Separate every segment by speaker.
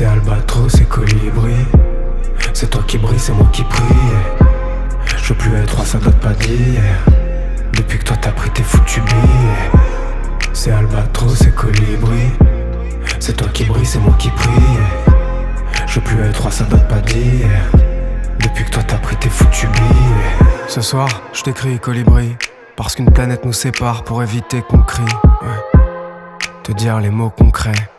Speaker 1: C'est albatros, c'est colibri. C'est toi qui brille, c'est moi qui prie. Je veux plus être roi, ça date pas d'hier. Depuis que toi t'as pris tes foutus. C'est albatros, c'est colibri. C'est toi qui brille, c'est moi qui prie. Je veux plus être roi, ça date pas d'hier. Depuis que toi t'as pris tes foutus.
Speaker 2: Ce soir, je t'écris colibri. Parce qu'une planète nous sépare pour éviter qu'on crie. Ouais. Te dire les mots concrets.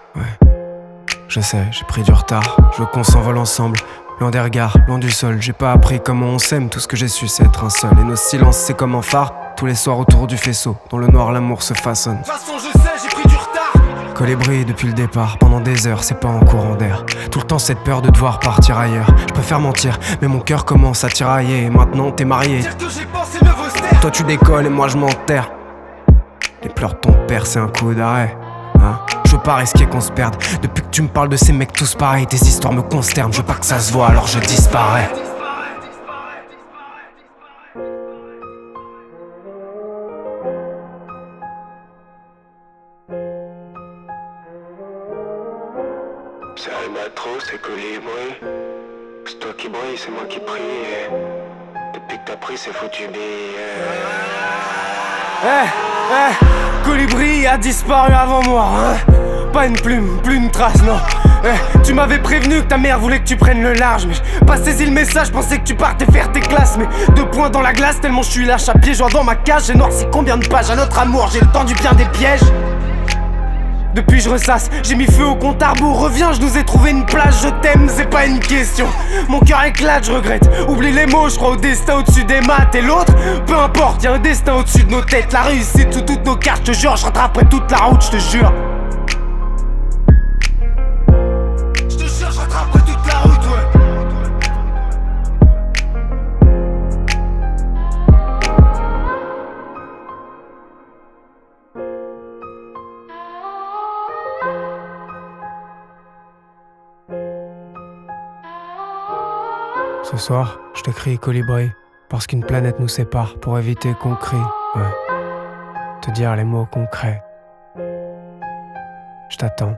Speaker 2: Je sais, j'ai pris du retard. Je veux qu'on s'envole ensemble. Loin des regards, loin du sol. J'ai pas appris comment on s'aime. Tout ce que j'ai su, c'est être un seul. Et nos silences, c'est comme un phare. Tous les soirs autour du faisceau. Dans le noir, l'amour se façonne.
Speaker 3: De toute façon, je sais, j'ai pris du retard.
Speaker 2: Colibri depuis le départ, pendant des heures, c'est pas en courant d'air. Tout le temps, cette peur de devoir partir ailleurs. Je préfère mentir, mais mon cœur commence à tirailler. Et maintenant, t'es marié.
Speaker 3: Dire que j'ai pensé.
Speaker 2: Toi, tu décolles et moi, je m'enterre. Les pleurs de ton père, c'est un coup d'arrêt. Je veux pas risquer qu'on se perde. Depuis que tu me parles de ces mecs tous pareils, tes histoires me consternent. Je veux pas que ça se voit, alors je disparais.
Speaker 1: C'est albatros, c'est colibri. C'est toi qui brille, c'est moi qui prie. Depuis que t'as pris ces foutus billets.
Speaker 2: Eh, eh, Colibri a disparu avant moi, hein Pas une plume, plus une trace, non. Eh, tu m'avais prévenu que ta mère voulait que tu prennes le large, mais j'ai pas saisi le message, pensais que tu partais faire tes classes, mais deux points dans la glace, tellement je suis lâche à pied, joint dans ma cage, j'ai noirci combien de pages à notre amour, j'ai le temps du bien des pièges. Depuis je ressasse, j'ai mis feu au compte à reviens, je nous ai trouvé une place, je t'aime, c'est pas une question. Mon cœur éclate, je regrette. Oublie les mots, je crois au destin au-dessus des maths et l'autre, peu importe, y'a un destin au-dessus de nos têtes. La réussite sous toutes nos cartes, je te jure, je rattraperai toute la route, je te jure. Ce soir, je t'écris colibri, parce qu'une planète nous sépare pour éviter qu'on crie. Ouais. Te dire les mots concrets. Je t'attends.